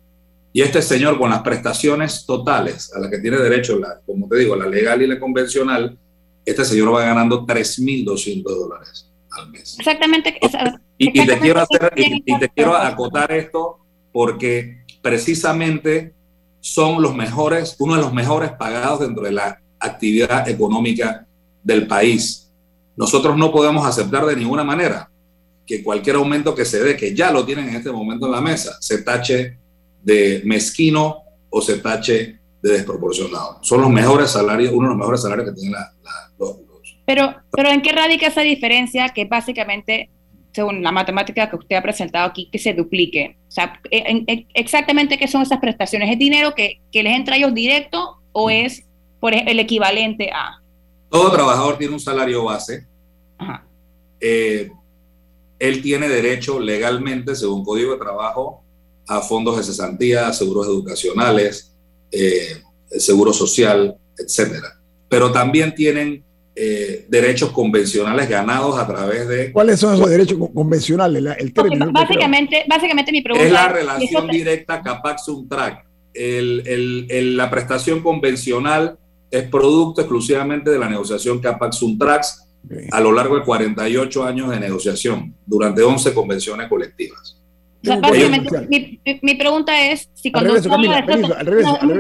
Y este señor con las prestaciones totales a las que tiene derecho, la, como te digo, la legal y la convencional, este señor va ganando 3.200 dólares al mes. Exactamente. Y, te quiero hacer, y, te quiero acotar esto porque precisamente son los mejores, uno de los mejores pagados dentro de la actividad económica del país. Nosotros no podemos aceptar de ninguna manera que cualquier aumento que se dé, que ya lo tienen en este momento en la mesa, se tache de mezquino o se tache de desproporcionado. Son los mejores salarios, uno de los mejores salarios que tienen los, pero ¿en qué radica esa diferencia que básicamente, según la matemática que usted ha presentado aquí, que se duplique? O sea, exactamente qué son esas prestaciones. ¿Es dinero que, que les entra a ellos directo o es por el equivalente a? Todo trabajador tiene un salario base. Eh, él tiene derecho legalmente, según Código de Trabajo, a fondos de cesantía, seguros educacionales, eh, seguro social, etcétera. Pero también tienen eh, derechos convencionales ganados a través de... ¿Cuáles son esos derechos convencionales? el término, básicamente, básicamente mi pregunta es la relación directa CAPAC-SUNTRAC. El, el, la prestación convencional es producto exclusivamente de la negociación CAPAC-SUNTRAX a lo largo de 48 años de negociación, durante 11 convenciones colectivas. Mi, pregunta es si cuando es muy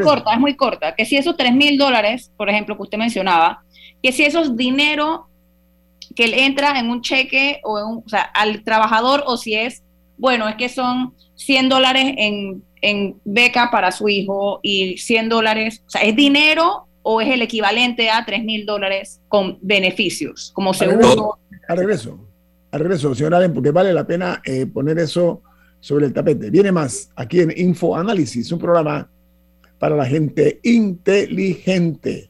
corta, es muy corta, que si esos 3 mil dólares, por ejemplo, que usted mencionaba, que si esos dinero que le entra en un cheque o, en o sea, al trabajador o si es, bueno, es que son 100 dólares en, en beca para su hijo y 100 dólares, o sea, ¿es dinero o es el equivalente a 3 mil dólares con beneficios, como seguro? Al regreso, al regreso, señor Allen, porque vale la pena eh, poner eso sobre el tapete. Viene más aquí en Info Análisis, un programa para la gente inteligente.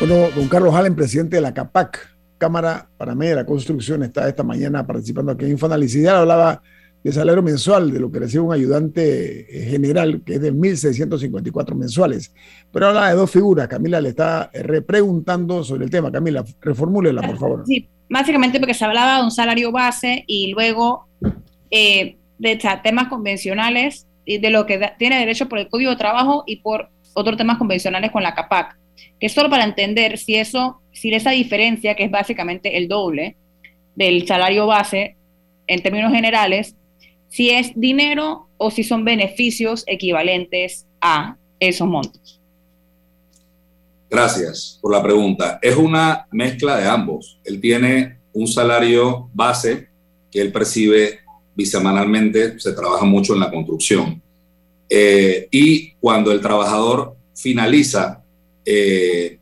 Bueno, don Carlos Allen, presidente de la CAPAC, Cámara Panameña de la Construcción, está esta mañana participando aquí en InfoAnálisis. Ya hablaba de salario mensual, de lo que recibe un ayudante general, que es de 1.654 mensuales. Pero habla de dos figuras. Camila le está repreguntando sobre el tema. Camila, reformúlela, por favor. Sí, básicamente porque se hablaba de un salario base y luego eh, de temas convencionales y de lo que tiene derecho por el Código de Trabajo y por otros temas convencionales con la CAPAC que es solo para entender si eso, si esa diferencia, que es básicamente el doble del salario base en términos generales, si es dinero o si son beneficios equivalentes a esos montos. Gracias por la pregunta. Es una mezcla de ambos. Él tiene un salario base que él percibe bisemanalmente, se trabaja mucho en la construcción. Eh, y cuando el trabajador finaliza eh,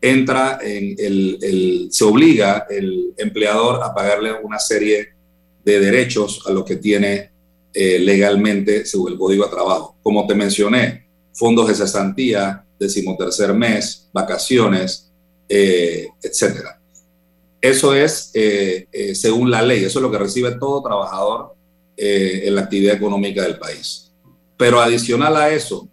entra en el, se obliga el empleador a pagarle una serie de derechos a los que tiene eh, legalmente según el Código de Trabajo. Como te mencioné, fondos de cesantía, decimotercer mes, vacaciones, eh, etcétera. Eso es según la ley, eso es lo que recibe todo trabajador en la actividad económica del país. Pero adicional a eso,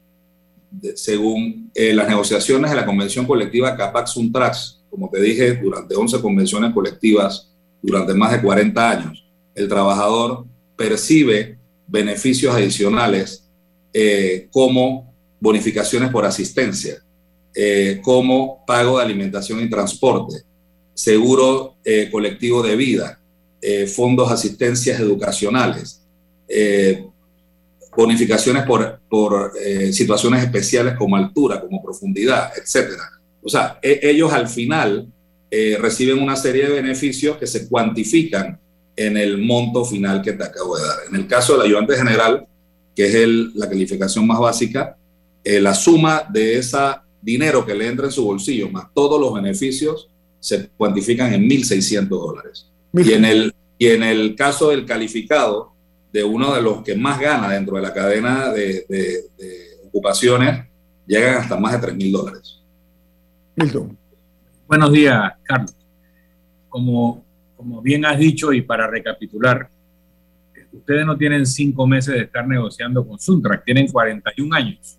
según eh, las negociaciones de la convención colectiva CAPAC-SUNTRAX, como te dije, durante 11 convenciones colectivas, durante más de 40 años, el trabajador percibe beneficios adicionales eh, como bonificaciones por asistencia, eh, como pago de alimentación y transporte, seguro colectivo de vida, fondos asistencias educacionales, bonificaciones por, por eh, situaciones especiales como altura, como profundidad, etc. O sea, e, ellos al final eh, reciben una serie de beneficios que se cuantifican en el monto final que te acabo de dar. En el caso del ayudante general, que es el, la calificación más básica, eh, la suma de ese dinero que le entra en su bolsillo, más todos los beneficios, se cuantifican en 1.600 dólares. Y en, el, y en el caso del calificado, de uno de los que más gana dentro de la cadena de, ocupaciones, llegan hasta más de 3 mil dólares. Milton. Buenos días, Carlos. Como, como bien has dicho y para recapitular, ustedes no tienen cinco meses de estar negociando con Suntrack, tienen 41 años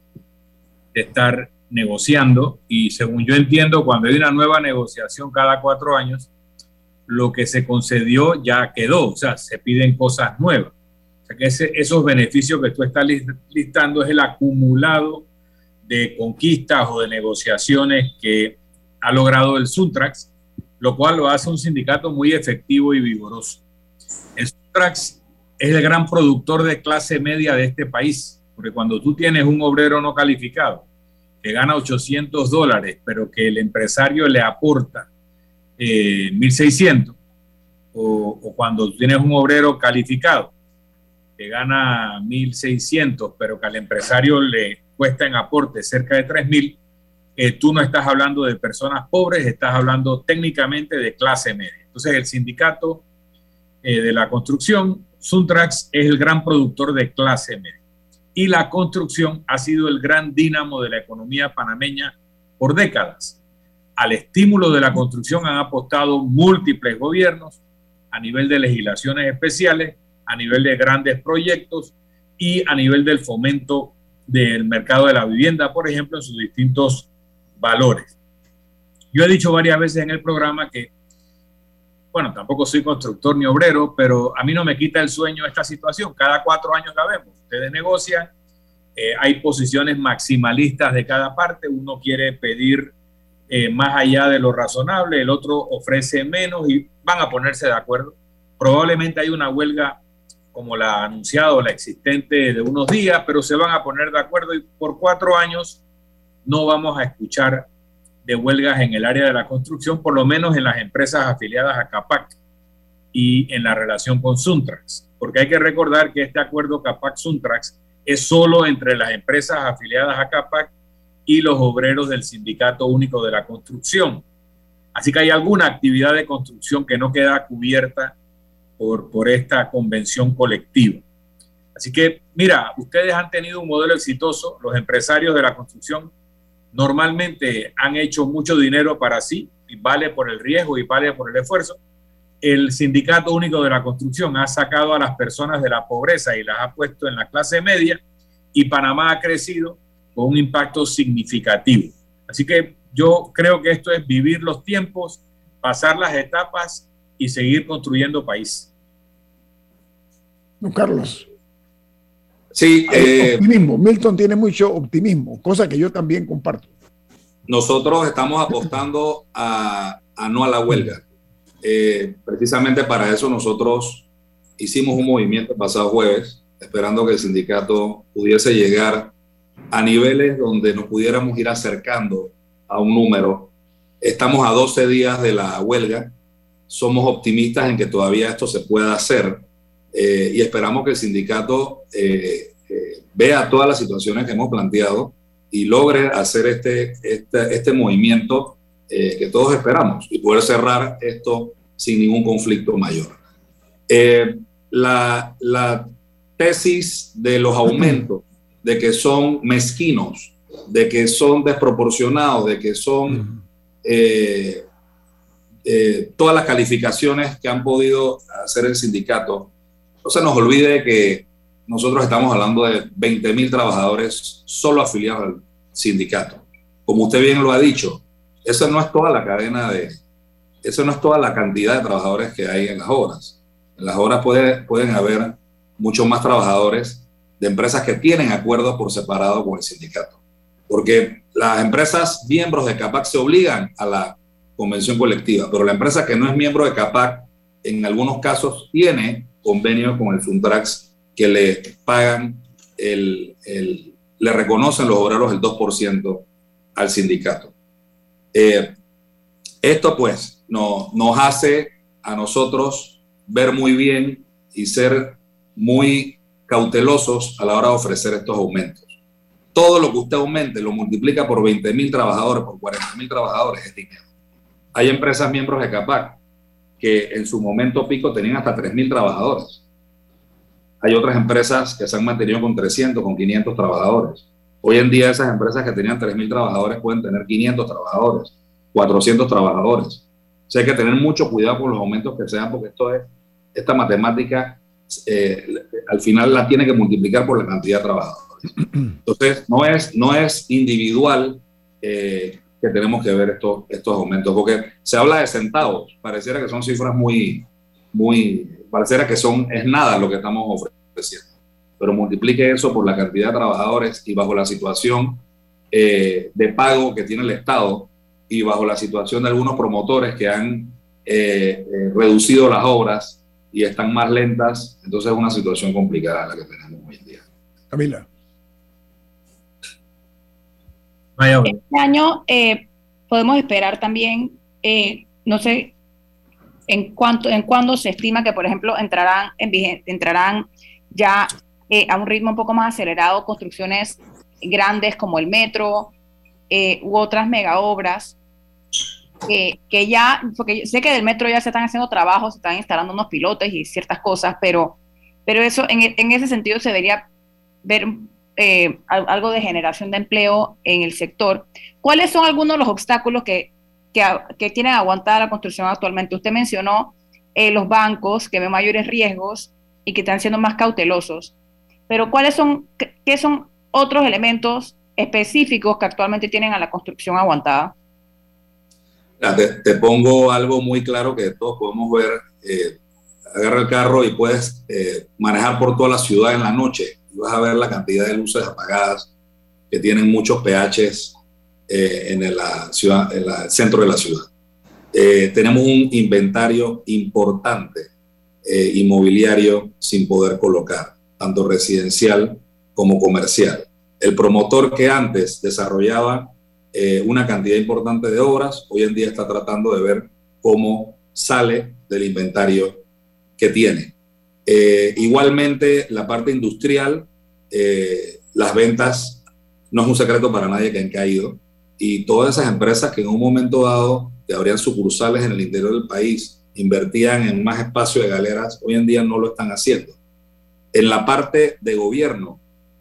de estar negociando y según yo entiendo, cuando hay una nueva negociación cada cuatro años, lo que se concedió ya quedó, o sea, se piden cosas nuevas que esos beneficios que tú estás listando es el acumulado de conquistas o de negociaciones que ha logrado el Suntrax, lo cual lo hace un sindicato muy efectivo y vigoroso. El Suntrax es el gran productor de clase media de este país, porque cuando tú tienes un obrero no calificado que gana 800 dólares, pero que el empresario le aporta 1.600, eh, o, o cuando tienes un obrero calificado que gana 1.600, pero que al empresario le cuesta en aporte cerca de 3.000, eh, tú no estás hablando de personas pobres, estás hablando técnicamente de clase media. Entonces el sindicato eh, de la construcción, Suntrax, es el gran productor de clase media. Y la construcción ha sido el gran dínamo de la economía panameña por décadas. Al estímulo de la construcción han apostado múltiples gobiernos a nivel de legislaciones especiales a nivel de grandes proyectos y a nivel del fomento del mercado de la vivienda, por ejemplo, en sus distintos valores. Yo he dicho varias veces en el programa que, bueno, tampoco soy constructor ni obrero, pero a mí no me quita el sueño esta situación. Cada cuatro años la vemos. Ustedes negocian, eh, hay posiciones maximalistas de cada parte. Uno quiere pedir eh, más allá de lo razonable, el otro ofrece menos y van a ponerse de acuerdo. Probablemente hay una huelga como la anunciado, la existente de unos días, pero se van a poner de acuerdo y por cuatro años no vamos a escuchar de huelgas en el área de la construcción, por lo menos en las empresas afiliadas a CAPAC y en la relación con Suntrax. porque hay que recordar que este acuerdo CAPAC-Suntrax es solo entre las empresas afiliadas a CAPAC y los obreros del Sindicato Único de la Construcción. Así que hay alguna actividad de construcción que no queda cubierta por, por esta convención colectiva. Así que, mira, ustedes han tenido un modelo exitoso, los empresarios de la construcción normalmente han hecho mucho dinero para sí, y vale por el riesgo y vale por el esfuerzo. El Sindicato Único de la Construcción ha sacado a las personas de la pobreza y las ha puesto en la clase media y Panamá ha crecido con un impacto significativo. Así que yo creo que esto es vivir los tiempos, pasar las etapas y seguir construyendo país. Don Carlos. Sí, eh, optimismo. Milton tiene mucho optimismo, cosa que yo también comparto. Nosotros estamos apostando a, no a la huelga. Eh, precisamente para eso nosotros hicimos un movimiento pasado jueves, esperando que el sindicato pudiese llegar a niveles donde nos pudiéramos ir acercando a un número. Estamos a 12 días de la huelga. Somos optimistas en que todavía esto se pueda hacer eh, y esperamos que el sindicato eh, eh, vea todas las situaciones que hemos planteado y logre hacer este, este, este movimiento que todos esperamos y poder cerrar esto sin ningún conflicto mayor. La, la, tesis de los aumentos, de que son mezquinos, de que son desproporcionados, de que son todas las calificaciones que han podido hacer el sindicato, no se nos olvide que nosotros estamos hablando de 20 mil trabajadores solo afiliados al sindicato. Como usted bien lo ha dicho, esa no es toda la cadena de, eso no es toda la cantidad de trabajadores que hay en las obras. En las obras puede, pueden haber muchos más trabajadores de empresas que tienen acuerdos por separado con el sindicato. Porque las empresas miembros de CAPAC se obligan a la convención colectiva, pero la empresa que no es miembro de CAPAC en algunos casos tiene convenio con el Funtrax que le pagan, el, le reconocen los obreros el 2% al sindicato. Eh, esto pues no, nos hace a nosotros ver muy bien y ser muy cautelosos a la hora de ofrecer estos aumentos. Todo lo que usted aumente lo multiplica por 20 mil trabajadores, por 40 mil trabajadores es dinero. Hay empresas miembros de CAPAC que en su momento pico tenían hasta 3.000 trabajadores. Hay otras empresas que se han mantenido con 300, con 500 trabajadores. Hoy en día esas empresas que tenían 3.000 trabajadores pueden tener 500 trabajadores, 400 trabajadores. O sea, hay que tener mucho cuidado con los aumentos que sean porque esto es, esta matemática eh, al final la tiene que multiplicar por la cantidad de trabajadores. [CLEARS THROAT] Entonces, no es, no es individual eh, que tenemos que ver estos, estos aumentos, porque se habla de centavos, pareciera que son cifras muy, muy, pareciera que son, es nada lo que estamos ofreciendo, pero multiplique eso por la cantidad de trabajadores y bajo la situación eh, de pago que tiene el Estado y bajo la situación de algunos promotores que han eh, eh, reducido las obras y están más lentas, entonces es una situación complicada la que tenemos hoy en día. Camila. Este año eh, podemos esperar también, eh, no sé, en cuánto, en cuándo se estima que, por ejemplo, entrarán, en, entrarán ya eh, a un ritmo un poco más acelerado construcciones grandes como el metro u otras mega obras. que ya, porque sé que del metro ya se están haciendo trabajos, se están instalando unos pilotes y ciertas cosas, pero, pero eso en ese sentido se debería ver eh, algo de generación de empleo en el sector. ¿Cuáles son algunos de los obstáculos que, que, tienen aguantada la construcción actualmente? Usted mencionó eh, los bancos que ven mayores riesgos y que están siendo más cautelosos, pero ¿cuáles son, qué son otros elementos específicos que actualmente tienen a la construcción aguantada? Te, pongo algo muy claro que todos podemos ver. Eh, agarra el carro y puedes manejar por toda la ciudad en la noche vas a ver la cantidad de luces apagadas que tienen muchos PHs eh, en, la ciudad, en el centro de la ciudad. Eh, tenemos un inventario importante eh, inmobiliario sin poder colocar, tanto residencial como comercial. El promotor que antes desarrollaba una cantidad importante de obras, hoy en día está tratando de ver cómo sale del inventario que tiene. Eh, igualmente, la parte industrial, eh, las ventas no es un secreto para nadie que han caído y todas esas empresas que en un momento dado que abrían sucursales en el interior del país, invertían en más espacio de galeras, hoy en día no lo están haciendo. En la parte de gobierno,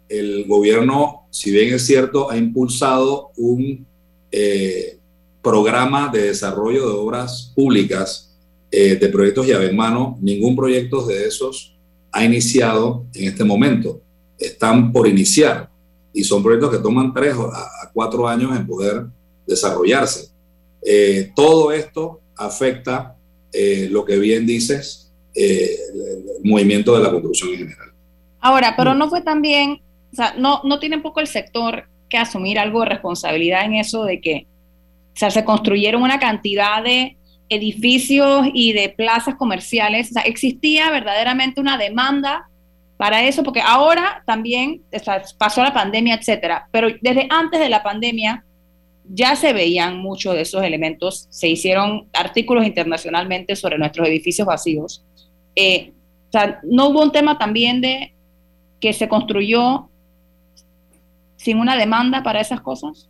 el gobierno, si bien es cierto, ha impulsado un eh, programa de desarrollo de obras públicas, eh, de proyectos llave en mano, ningún proyecto de esos ha iniciado en este momento. Están por iniciar y son proyectos que toman tres a, cuatro años en poder desarrollarse. Eh, todo esto afecta eh, lo que bien dices, el, movimiento de la construcción en general. Ahora, pero no fue también, o sea, no, no tiene un poco el sector que asumir algo de responsabilidad en eso de que o sea, se construyeron una cantidad de edificios y de plazas comerciales. O sea, existía verdaderamente una demanda para eso, porque ahora también pasó la pandemia, etcétera. Pero desde antes de la pandemia ya se veían muchos de esos elementos. Se hicieron artículos internacionalmente sobre nuestros edificios vacíos. Eh, o sea, no hubo un tema también de que se construyó sin una demanda para esas cosas.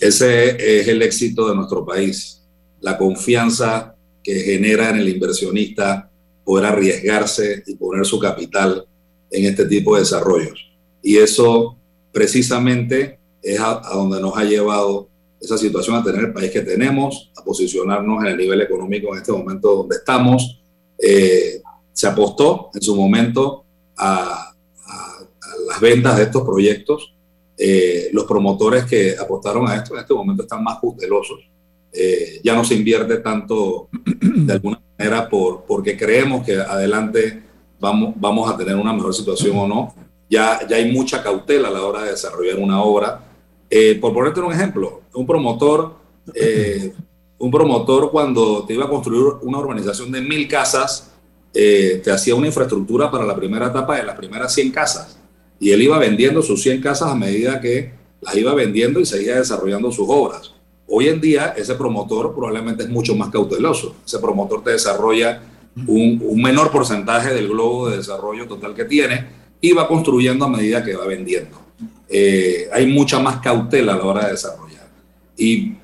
Ese es el éxito de nuestro país, la confianza que genera en el inversionista poder arriesgarse y poner su capital en este tipo de desarrollos. Y eso precisamente es a, donde nos ha llevado esa situación a tener el país que tenemos, a posicionarnos en el nivel económico en este momento donde estamos. Eh, se apostó en su momento a, a las ventas de estos proyectos eh, los promotores que apostaron a esto en este momento están más cautelosos. Eh, ya no se invierte tanto [CLEARS THROAT] de alguna manera por, porque creemos que adelante vamos, vamos a tener una mejor situación o no. Ya, ya hay mucha cautela a la hora de desarrollar una obra. Eh, por ponerte un ejemplo, un promotor, un promotor cuando te iba a construir una urbanización de mil casas, te hacía una infraestructura para la primera etapa de las primeras 100 casas y él iba vendiendo sus 100 casas a medida que las iba vendiendo y seguía desarrollando sus obras. Hoy en día ese promotor probablemente es mucho más cauteloso. Ese promotor te desarrolla un, menor porcentaje del globo de desarrollo total que tiene y va construyendo a medida que va vendiendo. Eh, hay mucha más cautela a la hora de desarrollar. Y,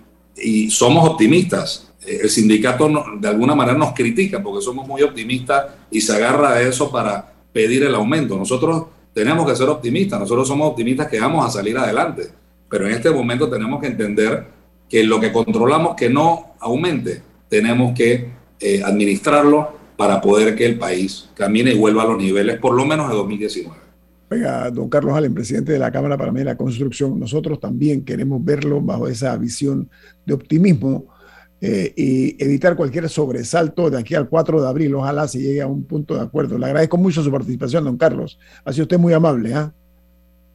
somos optimistas. Eh, el sindicato de alguna manera nos critica porque somos muy optimistas y se agarra a eso para pedir el aumento. Nosotros tenemos que ser optimistas. Nosotros somos optimistas que vamos a salir adelante. Pero en este momento tenemos que entender que lo que controlamos que no aumente, tenemos que eh, administrarlo para poder que el país camine y vuelva a los niveles por lo menos de 2019. Oiga, don Carlos Allen, presidente de la Cámara para mí de la Construcción, nosotros también queremos verlo bajo esa visión de optimismo eh, y evitar cualquier sobresalto de aquí al 4 de abril. Ojalá se llegue a un punto de acuerdo. Le agradezco mucho su participación, don Carlos. Ha sido usted muy amable. ¿ah?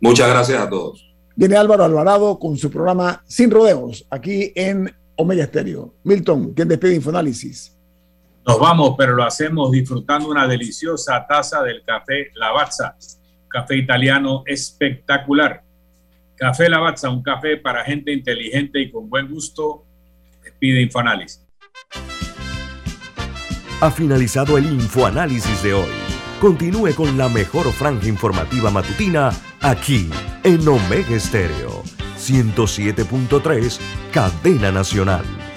Muchas gracias a todos. Viene Álvaro Alvarado con su programa Sin Rodeos, aquí en Omega Estéreo. Milton, ¿quién despide Infoanálisis? Nos vamos, pero lo hacemos disfrutando una deliciosa taza del café Lavazza, café italiano espectacular. Café Lavazza, un café para gente inteligente y con buen gusto pide Infoanálisis. Ha finalizado el Infoanálisis de hoy. Continúe con la mejor franja informativa matutina aquí en Omega Estéreo 107.3, Cadena Nacional.